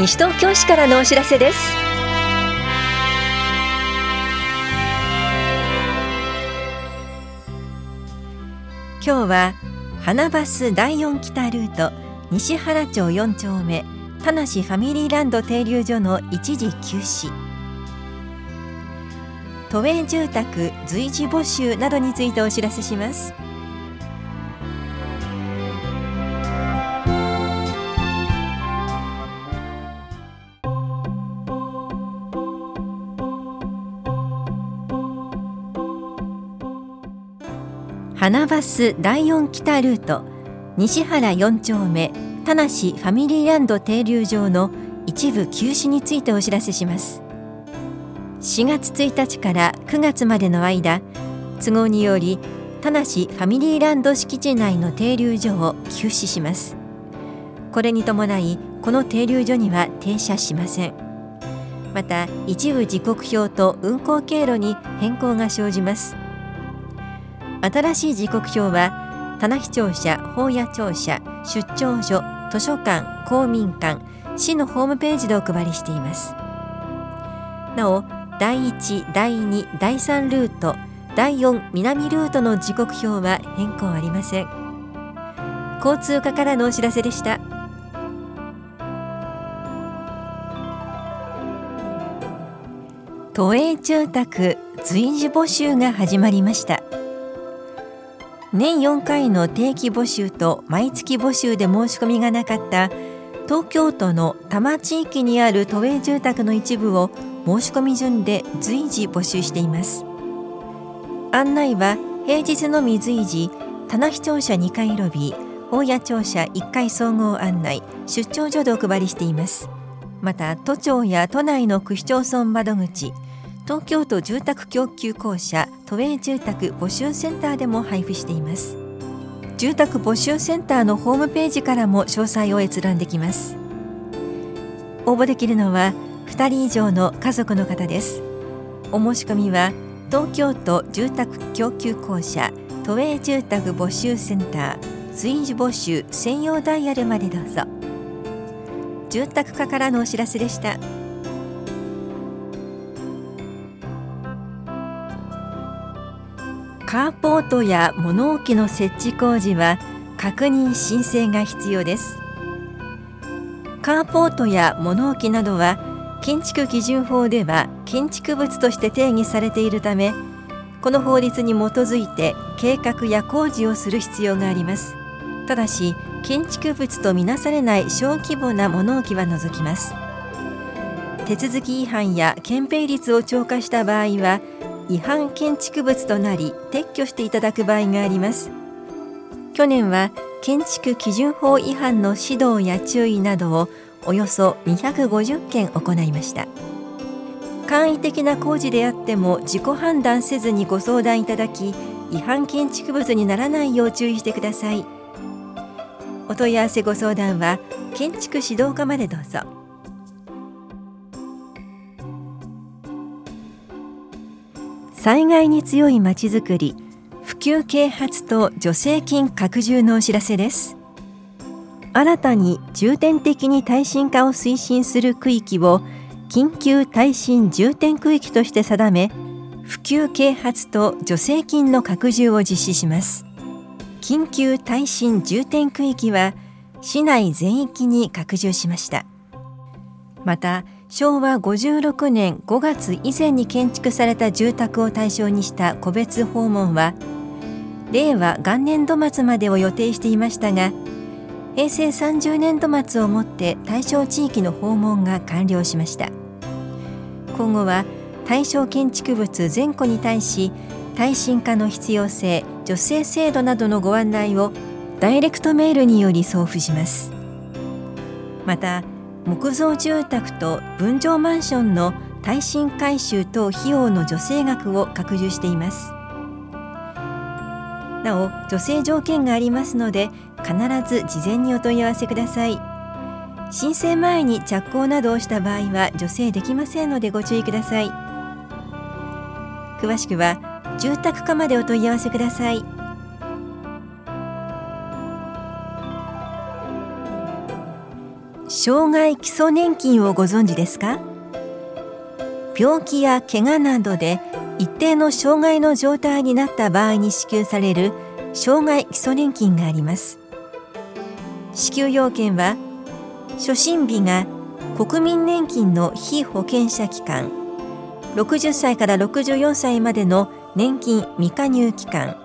西東京市からのお知らせです。今日は花バス第4北ルート西原町4丁目田無ファミリーランド停留所の一時休止。都営住宅随時募集などについてお知らせします。花バス第4北ルート西原4丁目田無ファミリーランド停留場の一部休止についてお知らせします。4月1日から9月までの間都合により田無ファミリーランド敷地内の停留所を休止します。これに伴いこの停留所には停車しません。また一部時刻表と運行経路に変更が生じます。新しい時刻表は棚視庁舎、法屋庁舎、出張所、図書館、公民館、市のホームページでお配りしています。なお第1、第2、第3ルート第4南ルートの時刻表は変更ありません。交通課からのお知らせでした。都営住宅随時募集が始まりました。年4回の定期募集と毎月募集で申し込みがなかった東京都の多摩地域にある都営住宅の一部を申し込み順で随時募集しています。案内は平日のみ随時棚視聴者2階ロビー大谷庁舎1階総合案内出張所でお配りしています。また都庁や都内の区市町村窓口東京都住宅供給公社都営住宅募集センターでも配布しています。住宅募集センターのホームページからも詳細を閲覧できます。応募できるのは2人以上の家族の方です。お申し込みは東京都住宅供給公社都営住宅募集センター随時募集専用ダイヤルまでどうぞ。住宅課からのお知らせでした。カーポートや物置の設置工事は確認申請が必要です。カーポートや物置などは建築基準法では建築物として定義されているためこの法律に基づいて計画や工事をする必要があります。ただし建築物とみなされない小規模な物置は除きます。手続き違反や憲兵率を超過した場合は違反建築物となり撤去していただく場合があります。去年は建築基準法違反の指導や注意などをおよそ250件行いました。簡易的な工事であっても自己判断せずにご相談いただき違反建築物にならないよう注意してください。お問い合わせご相談は建築指導課までどうぞ。災害に強いまちづくり普及啓発と助成金拡充のお知らせです。新たに重点的に耐震化を推進する区域を緊急耐震重点区域として定め普及啓発と助成金の拡充を実施します。緊急耐震重点区域は市内全域に拡充しました。また昭和56年5月以前に建築された住宅を対象にした個別訪問は令和元年度末までを予定していましたが平成30年度末をもって対象地域の訪問が完了しました。今後は対象建築物全戸に対し耐震化の必要性助成制度などのご案内をダイレクトメールにより送付します。また木造住宅と分譲マンションの耐震改修等費用の助成額を拡充しています。なお助成条件がありますので必ず事前にお問い合わせください。申請前に着工などをした場合は助成できませんのでご注意ください。詳しくは住宅課までお問い合わせください。障害基礎年金をご存知ですか？病気や怪我などで一定の障害の状態になった場合に支給される障害基礎年金があります。支給要件は初診日が国民年金の非保険者期間60歳から64歳までの年金未加入期間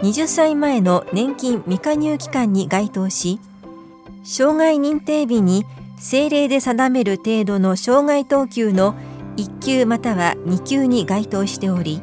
20歳前の年金未加入期間に該当し障害認定日に政令で定める程度の障害等級の1級または2級に該当しており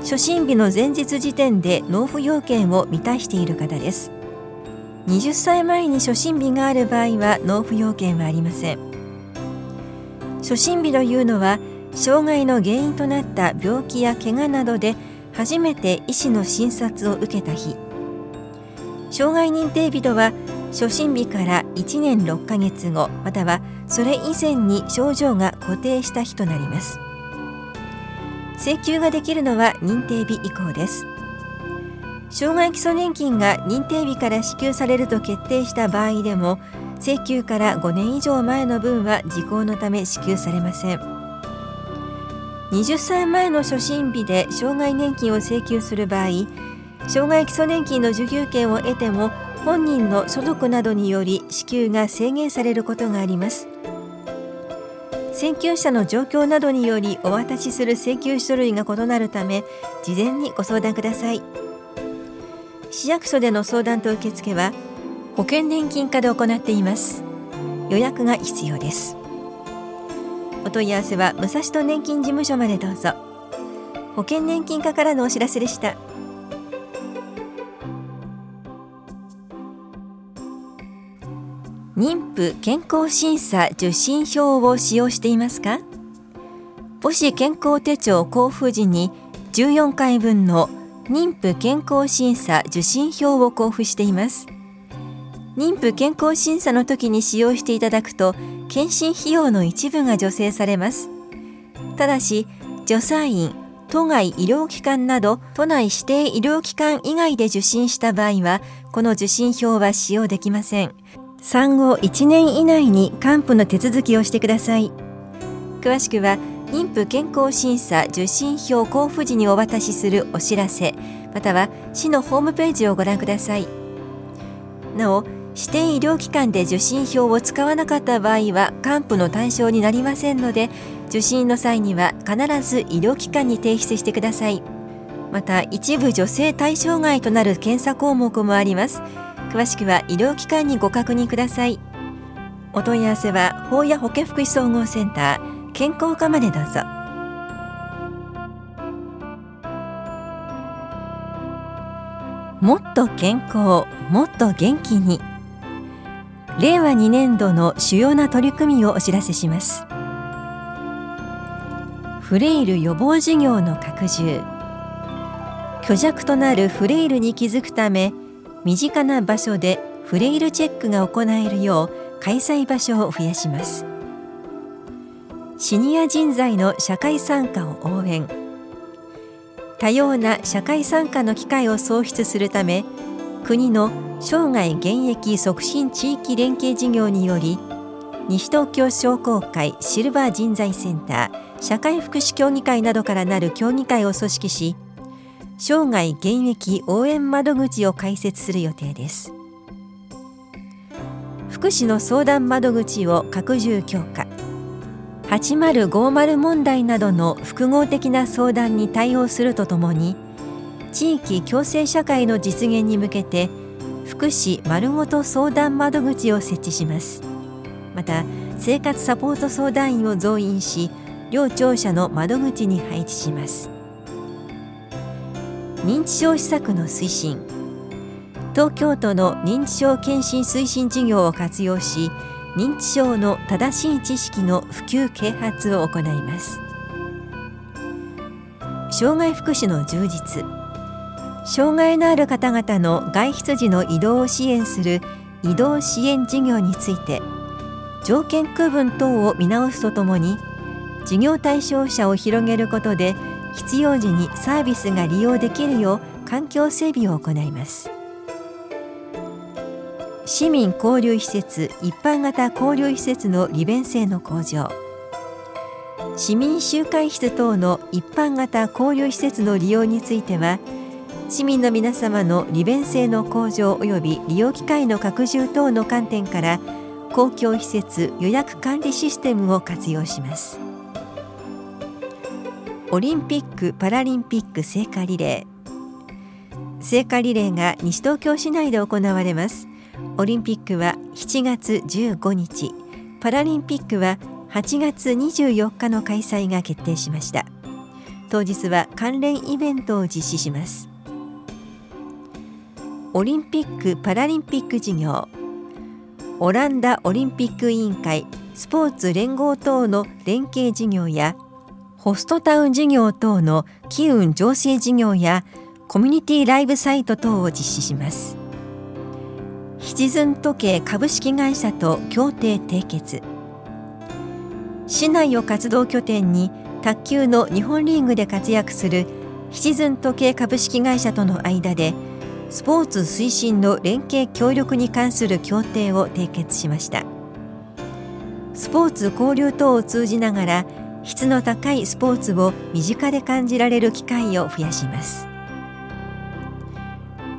初診日の前日時点で納付要件を満たしている方です。20歳前に初診日がある場合は納付要件はありません。初診日というのは障害の原因となった病気や怪我などで初めて医師の診察を受けた日。障害認定日とは初診日から1年6ヶ月後またはそれ以前に症状が固定した日となります。請求ができるのは認定日以降です。障害基礎年金が認定日から支給されると決定した場合でも請求から5年以上前の分は時効のため支給されません。20歳前の初診日で障害年金を請求する場合障害基礎年金の受給権を得ても本人の所得などにより支給が制限されることがあります。請求者の状況などによりお渡しする請求書類が異なるため事前にご相談ください。市役所での相談と受付は保険年金課で行っています。予約が必要です。お問い合わせは武蔵野年金事務所までどうぞ。保険年金課からのお知らせでした。妊婦健康審査受診票を使用していますか？母子健康手帳交付時に14回分の妊婦健康審査受診票を交付しています。妊婦健康審査の時に使用していただくと検診費用の一部が助成されます。ただし助産院都外医療機関など都内指定医療機関以外で受診した場合はこの受診票は使用できません。産後1年以内に還付の手続きをしてください。詳しくは妊婦健康審査受診票交付時にお渡しするお知らせまたは市のホームページをご覧ください。なお指定医療機関で受診票を使わなかった場合は還付の対象になりませんので受診の際には必ず医療機関に提出してください。また一部女性対象外となる検査項目もあります。詳しくは医療機関にご確認ください。お問い合わせは法や保健福祉総合センター健康課までどうぞ。もっと健康もっと元気に。令和2年度の主要な取り組みをお知らせします。フレイル予防事業の拡充。虚弱となるフレイルに気づくため身近な場所でフレイルチェックが行えるよう開催場所を増やします。シニア人材の社会参加を応援。多様な社会参加の機会を創出するため国の生涯現役促進地域連携事業により西東京商工会シルバー人材センター社会福祉協議会などからなる協議会を組織し生涯現役応援窓口を開設する予定です。福祉の相談窓口を拡充強化。8050問題などの複合的な相談に対応するとともに地域共生社会の実現に向けて福祉まるごと相談窓口を設置します。また生活サポート相談員を増員し両庁舎の窓口に配置します。認知症施策の推進。東京都の認知症検診推進事業を活用し認知症の正しい知識の普及啓発を行います。障害福祉の充実。障害のある方々の外出時の移動を支援する移動支援事業について条件区分等を見直すとともに事業対象者を広げることで必要時にサービスが利用できるよう環境整備を行います。市民交流施設一般型交流施設の利便性の向上。市民集会室等の一般型交流施設の利用については市民の皆様の利便性の向上及び利用機会の拡充等の観点から公共施設予約管理システムを活用します。オリンピック・パラリンピック聖火リレー。聖火リレーが西東京市内で行われます。オリンピックは7月15日。パラリンピックは8月24日の開催が決定しました。当日は関連イベントを実施します。オリンピック・パラリンピック事業。オランダオリンピック委員会スポーツ連合等の連携事業やホストタウン事業等の機運醸成事業やコミュニティライブサイト等を実施します。シチズン時計株式会社と協定締結。市内を活動拠点に卓球の日本リーグで活躍するシチズン時計株式会社との間でスポーツ推進の連携協力に関する協定を締結しました。スポーツ交流等を通じながら質の高いスポーツを身近で感じられる機会を増やします。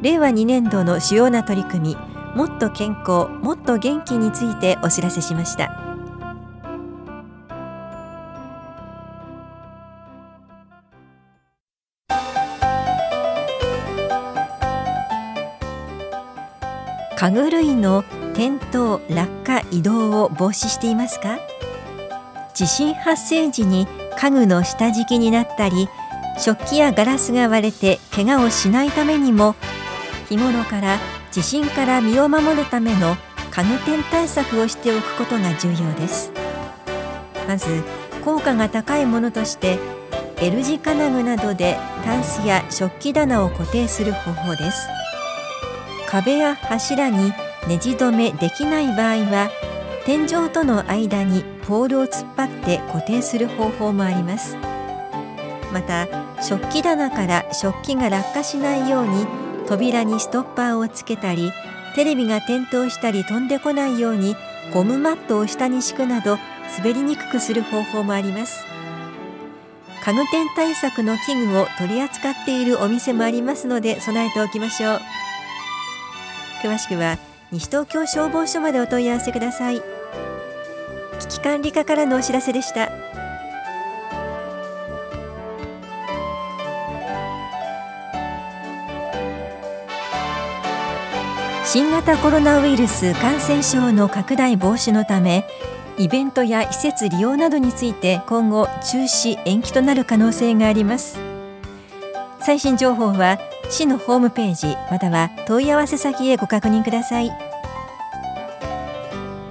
令和2年度の主要な取り組みもっと健康もっと元気についてお知らせしました。家具類の転倒落下移動を防止していますか？地震発生時に家具の下敷きになったり食器やガラスが割れて怪我をしないためにも日頃から地震から身を守るための家具店対策をしておくことが重要です。まず効果が高いものとして L 字金具などでタンスや食器棚を固定する方法です。壁や柱にネジ止めできない場合は天井との間にポールを突っ張って固定する方法もあります。また食器棚から食器が落下しないように扉にストッパーをつけたりテレビが転倒したり飛んでこないようにゴムマットを下に敷くなど滑りにくくする方法もあります。家具店対策の器具を取り扱っているお店もありますので備えておきましょう。詳しくは西東京消防署までお問い合わせください。危機管理課からのお知らせでした。新型コロナウイルス感染症の拡大防止のためイベントや施設利用などについて今後中止延期となる可能性があります。最新情報は市のホームページまたは問い合わせ先へご確認ください。